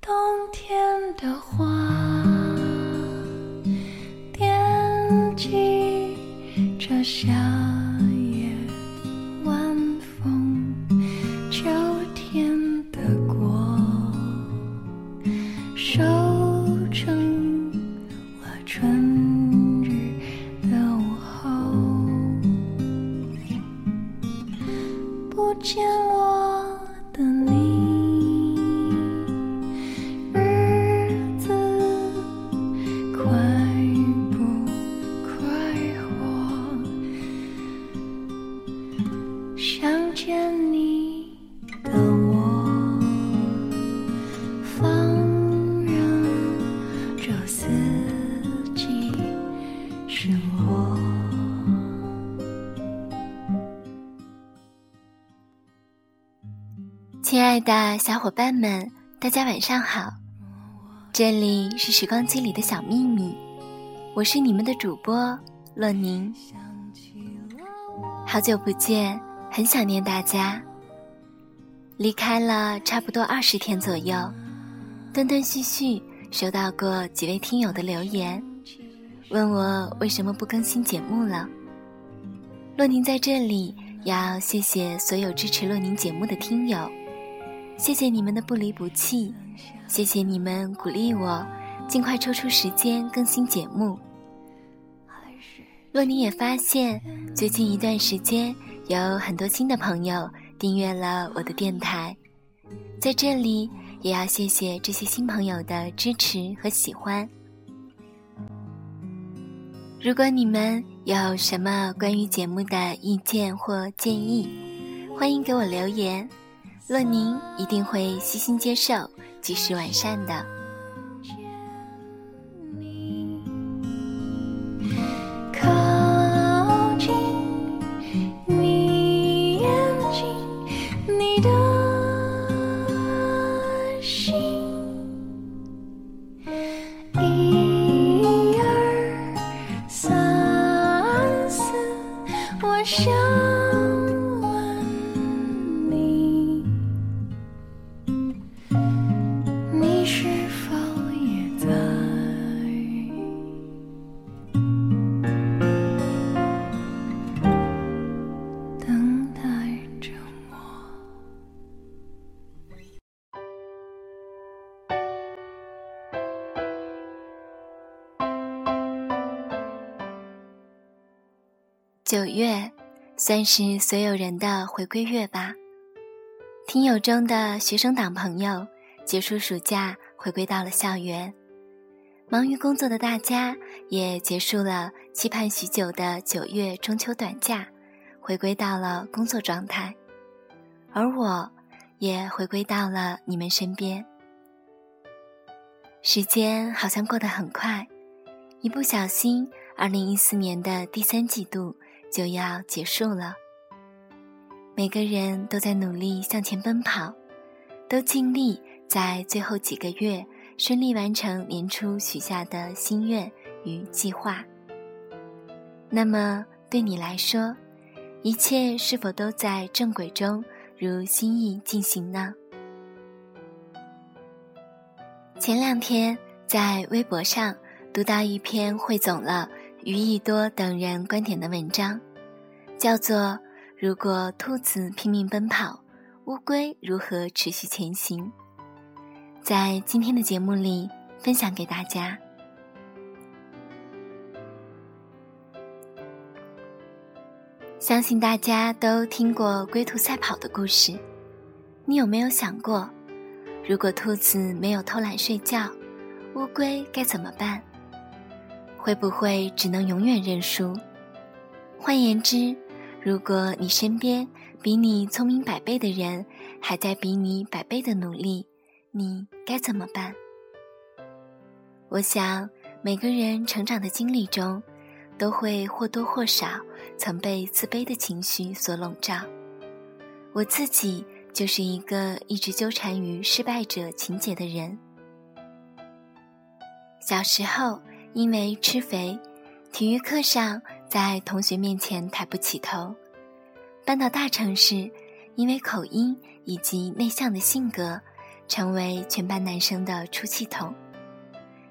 冬天的花惦记着夏夜晚风，秋天的果收。春日的午后不见了爱的小伙伴们，大家晚上好！这里是时光机里的小秘密，我是你们的主播洛宁。好久不见，很想念大家。离开了差不多二十天左右，断断续续收到过几位听友的留言，问我为什么不更新节目了。洛宁在这里要谢谢所有支持洛宁节目的听友。谢谢你们的不离不弃，谢谢你们鼓励我尽快抽出时间更新节目。若你也发现，最近一段时间有很多新的朋友订阅了我的电台，在这里也要谢谢这些新朋友的支持和喜欢。如果你们有什么关于节目的意见或建议，欢迎给我留言。乐宁一定会悉心接受，及时完善的。靠近你眼睛，你的心，一二三四，我想。九月，算是所有人的回归月吧。听友中的学生党朋友，结束暑假回归到了校园，忙于工作的大家也结束了期盼许久的九月中秋短假，回归到了工作状态。而我，也回归到了你们身边。时间好像过得很快，一不小心，二零一四年的第三季度。就要结束了，每个人都在努力向前奔跑，都尽力在最后几个月顺利完成年初许下的心愿与计划。那么，对你来说，一切是否都在正轨中如心意进行呢？前两天在微博上读到一篇汇总了。于一多等人观点的文章，叫做《如果兔子拼命奔跑，乌龟如何持续前行》。在今天的节目里分享给大家。相信大家都听过龟兔赛跑的故事，你有没有想过，如果兔子没有偷懒睡觉，乌龟该怎么办？会不会只能永远认输？换言之，如果你身边比你聪明百倍的人还在比你百倍的努力，你该怎么办？我想，每个人成长的经历中，都会或多或少曾被自卑的情绪所笼罩。我自己就是一个一直纠缠于失败者情节的人。小时候因为吃肥，体育课上在同学面前抬不起头；搬到大城市，因为口音以及内向的性格，成为全班男生的出气筒。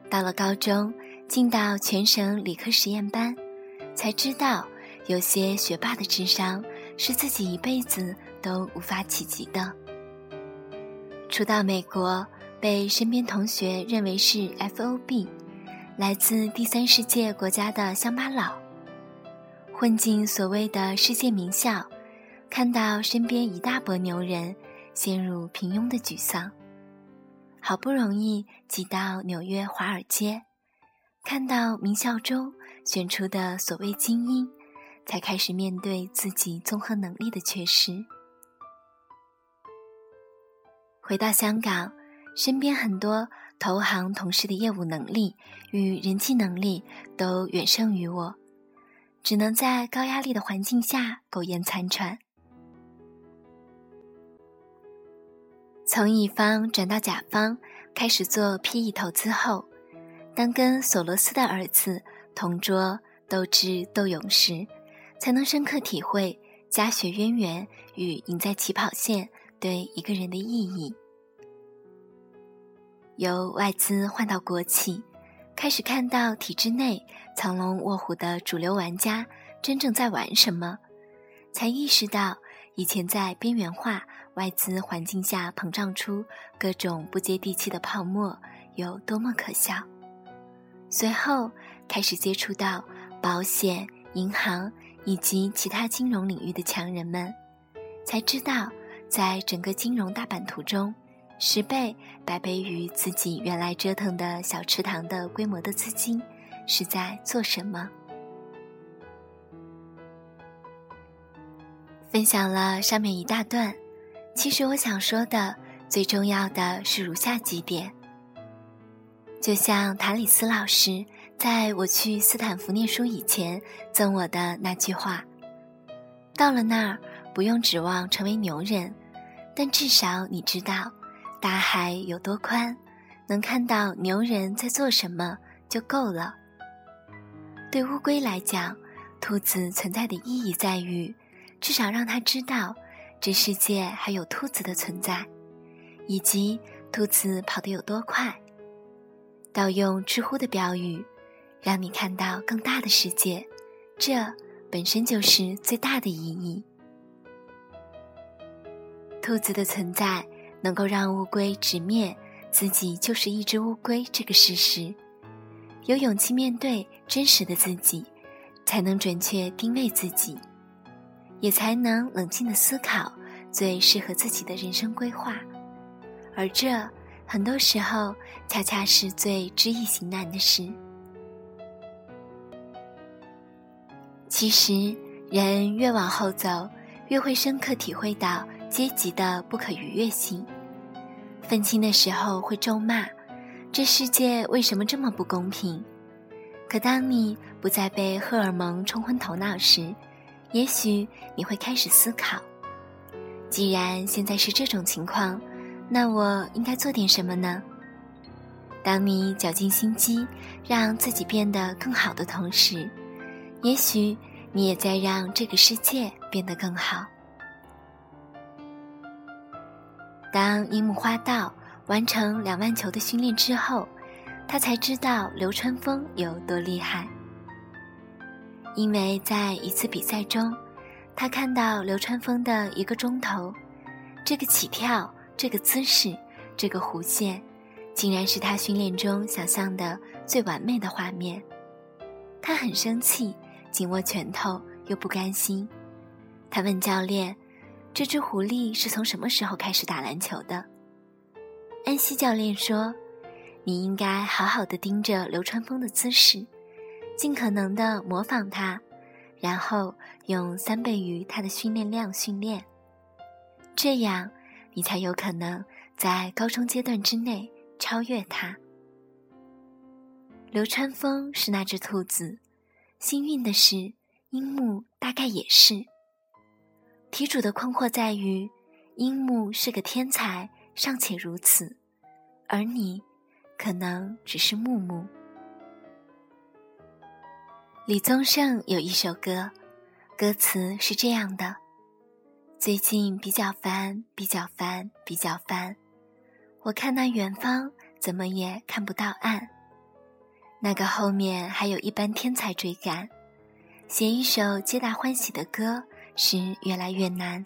到了高中，进到全省理科实验班，才知道有些学霸的智商是自己一辈子都无法企及的。初到美国，被身边同学认为是 FOB，来自第三世界国家的乡巴佬，混进所谓的世界名校，看到身边一大波牛人，陷入平庸的沮丧。好不容易挤到纽约华尔街，看到名校中选出的所谓精英，才开始面对自己综合能力的缺失。回到香港，身边很多投行同事的业务能力与人际能力都远胜于我，只能在高压力的环境下苟延残喘。从乙方转到甲方，开始做 PE 投资后，当跟索罗斯的儿子同桌斗智斗勇时，才能深刻体会家学渊源与赢在起跑线对一个人的意义。由外资换到国企，开始看到体制内藏龙卧虎的主流玩家真正在玩什么，才意识到以前在边缘化外资环境下膨胀出各种不接地气的泡沫有多么可笑。随后开始接触到保险、银行以及其他金融领域的强人们，才知道在整个金融大版图中。十倍、百倍于自己原来折腾的小池塘的规模的资金，是在做什么？分享了上面一大段，其实我想说的最重要的是如下几点。就像塔里斯老师在我去斯坦福念书以前赠我的那句话：“到了那儿，不用指望成为牛人，但至少你知道。”大海有多宽，能看到牛人在做什么就够了。对乌龟来讲，兔子存在的意义在于，至少让它知道这世界还有兔子的存在，以及兔子跑得有多快。盗用知乎的标语，让你看到更大的世界，这本身就是最大的意义。兔子的存在。能够让乌龟直面自己就是一只乌龟这个事实，有勇气面对真实的自己，才能准确定位自己，也才能冷静的思考最适合自己的人生规划。而这很多时候恰恰是最知易行难的事。其实，人越往后走，越会深刻体会到。阶级的不可逾越性，愤青的时候会咒骂，这世界为什么这么不公平？可当你不再被荷尔蒙冲昏头脑时，也许你会开始思考：既然现在是这种情况，那我应该做点什么呢？当你绞尽心机让自己变得更好的同时，也许你也在让这个世界变得更好。当樱木花道完成两万球的训练之后，他才知道流川枫有多厉害。因为在一次比赛中，他看到流川枫的一个中投，这个起跳、这个姿势、这个弧线，竟然是他训练中想象的最完美的画面。他很生气，紧握拳头，又不甘心。他问教练。这只狐狸是从什么时候开始打篮球的？安西教练说：“你应该好好的盯着流川枫的姿势，尽可能的模仿他，然后用三倍于他的训练量训练，这样你才有可能在高中阶段之内超越他。”流川枫是那只兔子，幸运的是，樱木大概也是。题主的困惑在于，樱木是个天才，尚且如此，而你，可能只是木木。李宗盛有一首歌，歌词是这样的：最近比较烦，比较烦，比较烦。我看那远方，怎么也看不到岸。那个后面还有一班天才追赶，写一首皆大欢喜的歌是越来越难。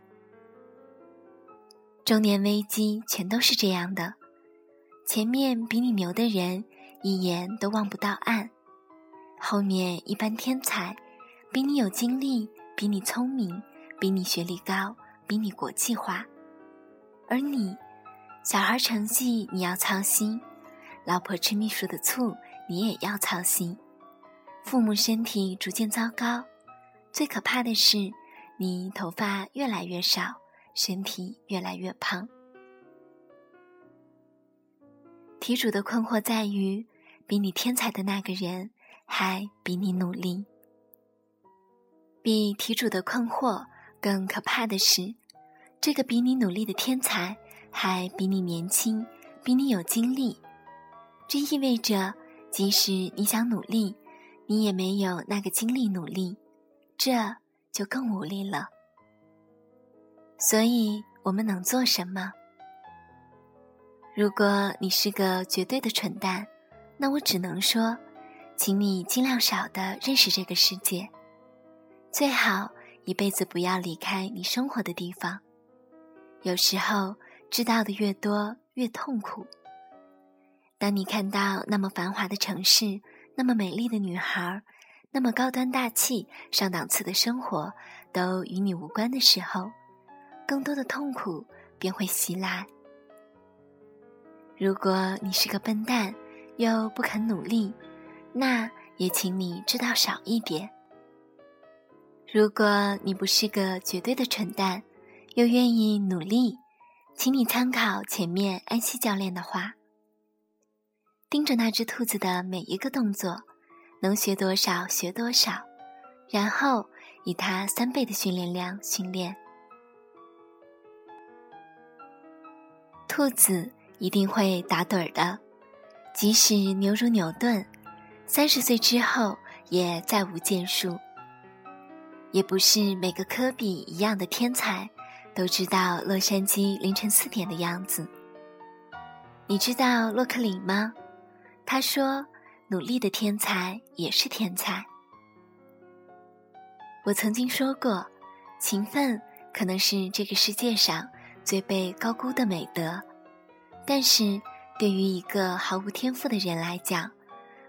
中年危机全都是这样的，前面比你牛的人一眼都望不到岸，后面一般天才，比你有经历，比你聪明，比你学历高，比你国际化，而你，小孩成绩你要操心，老婆吃秘书的醋你也要操心，父母身体逐渐糟糕，最可怕的是你头发越来越少。身体越来越胖。题主的困惑在于，比你天才的那个人还比你努力。比题主的困惑更可怕的是，这个比你努力的天才还比你年轻，比你有精力。这意味着，即使你想努力，你也没有那个精力努力，这就更无力了。所以我们能做什么？如果你是个绝对的蠢蛋，那我只能说，请你尽量少的认识这个世界，最好一辈子不要离开你生活的地方。有时候知道的越多越痛苦。当你看到那么繁华的城市，那么美丽的女孩，那么高端大气、上档次的生活都与你无关的时候。更多的痛苦便会袭来。如果你是个笨蛋，又不肯努力，那也请你知道少一点。如果你不是个绝对的蠢蛋，又愿意努力，请你参考前面安西教练的话：盯着那只兔子的每一个动作，能学多少学多少，然后以他三倍的训练量训练。兔子一定会打盹儿的，即使牛如牛顿，三十岁之后也再无建树。也不是每个科比一样的天才都知道洛杉矶凌晨四点的样子。你知道洛克里吗？他说：“努力的天才也是天才。”我曾经说过，勤奋可能是这个世界上。最被高估的美德，但是对于一个毫无天赋的人来讲，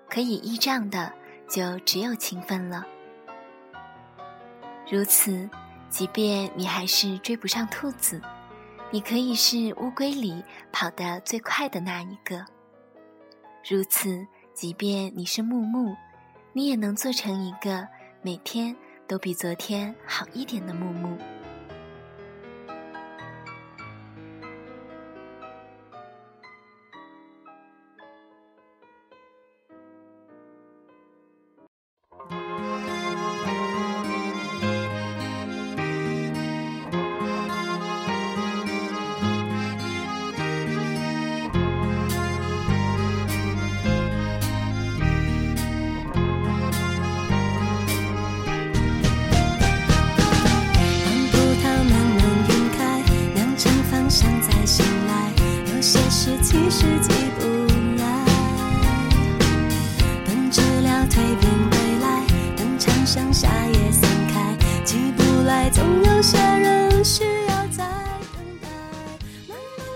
可以依仗的就只有勤奋了。如此，即便你还是追不上兔子，你可以是乌龟里跑得最快的那一个。如此，即便你是木木，你也能做成一个每天都比昨天好一点的木木。是，其实记不来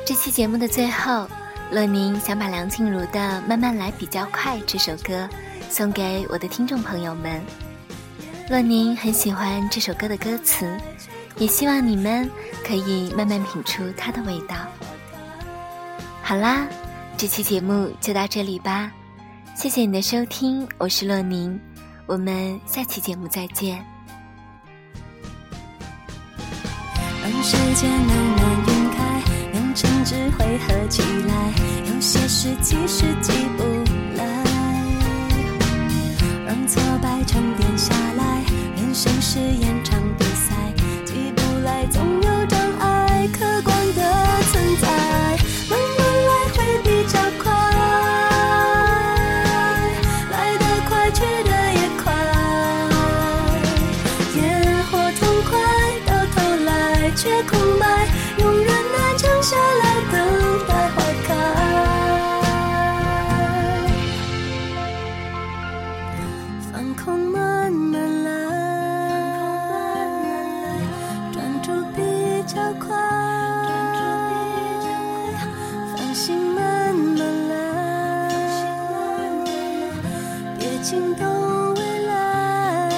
这期节目的最后，洛宁想把梁静茹的《慢慢来比较快》这首歌送给我的听众朋友们。洛宁很喜欢这首歌的歌词，也希望你们可以慢慢品出它的味道。好啦，这期节目就到这里吧，谢谢你的收听，我是洛宁，我们下期节目再见。让时间慢慢晕开，两成只会合起来，有些事其实记不来。让挫败沉淀下来，人生是延长比赛，记不来总有爱情的未来。